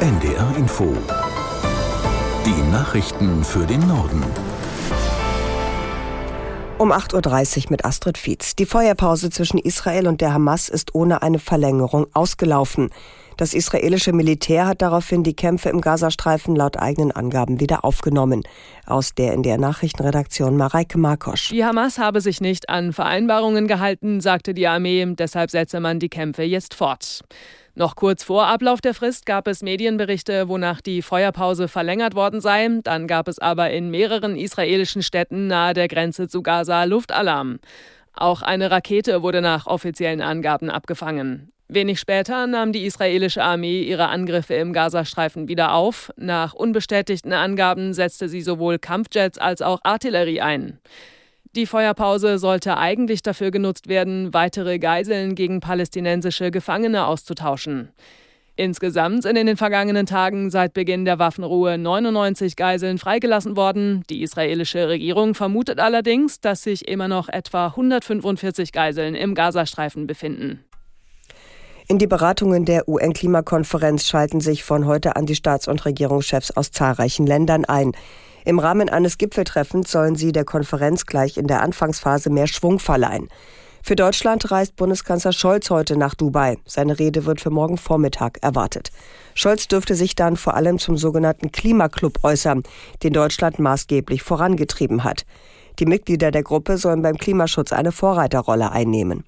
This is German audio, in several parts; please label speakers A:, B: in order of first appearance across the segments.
A: NDR Info. Die Nachrichten für den Norden.
B: Um 8.30 Uhr mit Astrid Fietz. Die Feuerpause zwischen Israel und der Hamas ist ohne eine Verlängerung ausgelaufen. Das israelische Militär hat daraufhin die Kämpfe im Gazastreifen laut eigenen Angaben wieder aufgenommen. Aus der in der Nachrichtenredaktion Mareike Markosch.
C: Die Hamas habe sich nicht an Vereinbarungen gehalten, sagte die Armee. Deshalb setze man die Kämpfe jetzt fort. Noch kurz vor Ablauf der Frist gab es Medienberichte, wonach die Feuerpause verlängert worden sei. Dann gab es aber in mehreren israelischen Städten nahe der Grenze zu Gaza Luftalarm. Auch eine Rakete wurde nach offiziellen Angaben abgefangen. Wenig später nahm die israelische Armee ihre Angriffe im Gazastreifen wieder auf. Nach unbestätigten Angaben setzte sie sowohl Kampfjets als auch Artillerie ein. Die Feuerpause sollte eigentlich dafür genutzt werden, weitere Geiseln gegen palästinensische Gefangene auszutauschen. Insgesamt sind in den vergangenen Tagen seit Beginn der Waffenruhe 99 Geiseln freigelassen worden. Die israelische Regierung vermutet allerdings, dass sich immer noch etwa 145 Geiseln im Gazastreifen befinden.
B: In die Beratungen der UN-Klimakonferenz schalten sich von heute an die Staats- und Regierungschefs aus zahlreichen Ländern ein. Im Rahmen eines Gipfeltreffens sollen sie der Konferenz gleich in der Anfangsphase mehr Schwung verleihen. Für Deutschland reist Bundeskanzler Scholz heute nach Dubai. Seine Rede wird für morgen Vormittag erwartet. Scholz dürfte sich dann vor allem zum sogenannten Klimaclub äußern, den Deutschland maßgeblich vorangetrieben hat. Die Mitglieder der Gruppe sollen beim Klimaschutz eine Vorreiterrolle einnehmen.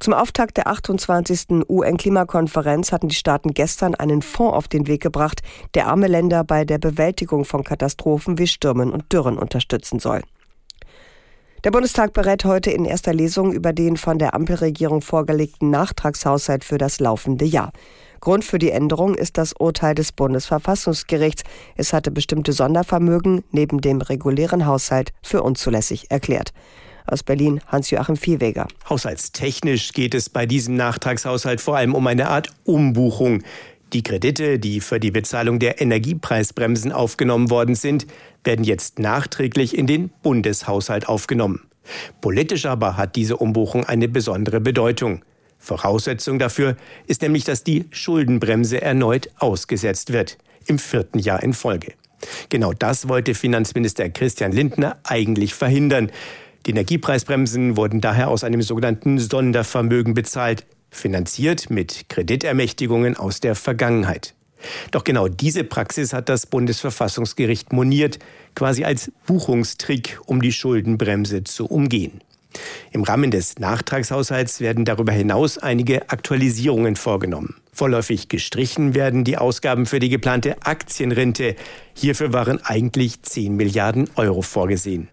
B: Zum Auftakt der 28. UN-Klimakonferenz hatten die Staaten gestern einen Fonds auf den Weg gebracht, der arme Länder bei der Bewältigung von Katastrophen wie Stürmen und Dürren unterstützen soll. Der Bundestag berät heute in erster Lesung über den von der Ampelregierung vorgelegten Nachtragshaushalt für das laufende Jahr. Grund für die Änderung ist das Urteil des Bundesverfassungsgerichts. Es hatte bestimmte Sondervermögen neben dem regulären Haushalt für unzulässig erklärt. Aus Berlin Hans-Joachim Viehweger.
D: Haushaltstechnisch geht es bei diesem Nachtragshaushalt vor allem um eine Art Umbuchung. Die Kredite, die für die Bezahlung der Energiepreisbremsen aufgenommen worden sind, werden jetzt nachträglich in den Bundeshaushalt aufgenommen. Politisch aber hat diese Umbuchung eine besondere Bedeutung. Voraussetzung dafür ist nämlich, dass die Schuldenbremse erneut ausgesetzt wird, im vierten Jahr in Folge. Genau das wollte Finanzminister Christian Lindner eigentlich verhindern. Die Energiepreisbremsen wurden daher aus einem sogenannten Sondervermögen bezahlt, finanziert mit Kreditermächtigungen aus der Vergangenheit. Doch genau diese Praxis hat das Bundesverfassungsgericht moniert, quasi als Buchungstrick, um die Schuldenbremse zu umgehen. Im Rahmen des Nachtragshaushalts werden darüber hinaus einige Aktualisierungen vorgenommen. Vorläufig gestrichen werden die Ausgaben für die geplante Aktienrente. Hierfür waren eigentlich 10 Milliarden Euro vorgesehen.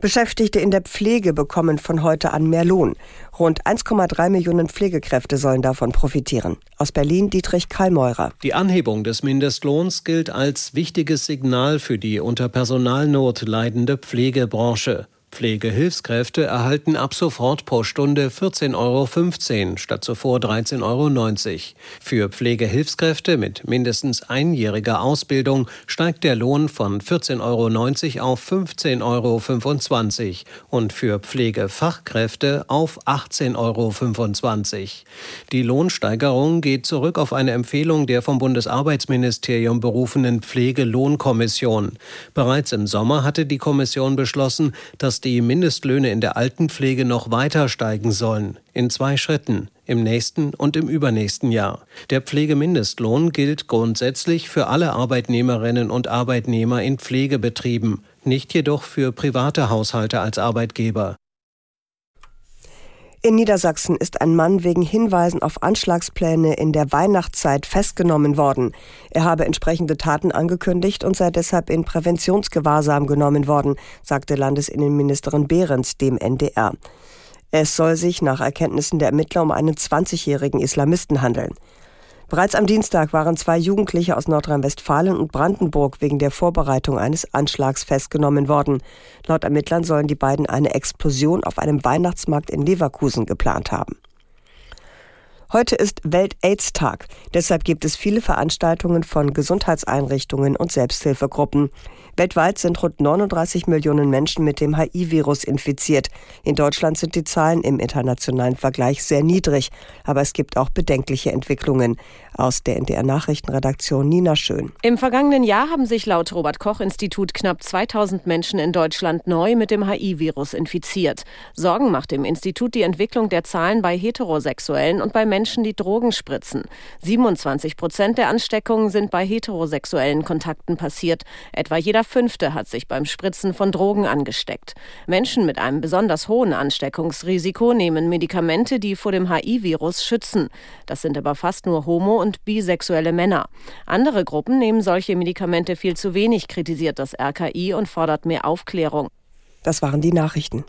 B: Beschäftigte in der Pflege bekommen von heute an mehr Lohn. Rund 1,3 Millionen Pflegekräfte sollen davon profitieren. Aus Berlin Dietrich Kallmeurer.
E: Die Anhebung des Mindestlohns gilt als wichtiges Signal für die unter Personalnot leidende Pflegebranche. Pflegehilfskräfte erhalten ab sofort pro Stunde 14,15 Euro statt zuvor 13,90 Euro. Für Pflegehilfskräfte mit mindestens einjähriger Ausbildung steigt der Lohn von 14,90 Euro auf 15,25 Euro und für Pflegefachkräfte auf 18,25 Euro. Die Lohnsteigerung geht zurück auf eine Empfehlung der vom Bundesarbeitsministerium berufenen Pflegelohnkommission. Bereits im Sommer hatte die Kommission beschlossen, dass dass die Mindestlöhne in der Altenpflege noch weiter steigen sollen, in zwei Schritten, im nächsten und im übernächsten Jahr. Der Pflegemindestlohn gilt grundsätzlich für alle Arbeitnehmerinnen und Arbeitnehmer in Pflegebetrieben, nicht jedoch für private Haushalte als Arbeitgeber.
B: In Niedersachsen ist ein Mann wegen Hinweisen auf Anschlagspläne in der Weihnachtszeit festgenommen worden. Er habe entsprechende Taten angekündigt und sei deshalb in Präventionsgewahrsam genommen worden, sagte Landesinnenministerin Behrens dem NDR. Es soll sich nach Erkenntnissen der Ermittler um einen 20-jährigen Islamisten handeln. Bereits am Dienstag waren zwei Jugendliche aus Nordrhein-Westfalen und Brandenburg wegen der Vorbereitung eines Anschlags festgenommen worden. Laut Ermittlern sollen die beiden eine Explosion auf einem Weihnachtsmarkt in Leverkusen geplant haben. Heute ist Welt-AIDS-Tag. Deshalb gibt es viele Veranstaltungen von Gesundheitseinrichtungen und Selbsthilfegruppen. Weltweit sind rund 39 Millionen Menschen mit dem HIV-Virus infiziert. In Deutschland sind die Zahlen im internationalen Vergleich sehr niedrig, aber es gibt auch bedenkliche Entwicklungen. Aus der NDR Nachrichtenredaktion Nina Schön.
F: Im vergangenen Jahr haben sich laut Robert Koch Institut knapp 2000 Menschen in Deutschland neu mit dem HIV-Virus infiziert. Sorgen macht dem Institut die Entwicklung der Zahlen bei Heterosexuellen und bei Menschen, die Drogen spritzen. 27 Prozent der Ansteckungen sind bei heterosexuellen Kontakten passiert. Etwa jeder Fünfte hat sich beim Spritzen von Drogen angesteckt. Menschen mit einem besonders hohen Ansteckungsrisiko nehmen Medikamente, die vor dem HIV-Virus schützen. Das sind aber fast nur homo- und bisexuelle Männer. Andere Gruppen nehmen solche Medikamente viel zu wenig, kritisiert das RKI und fordert mehr Aufklärung.
B: Das waren die Nachrichten.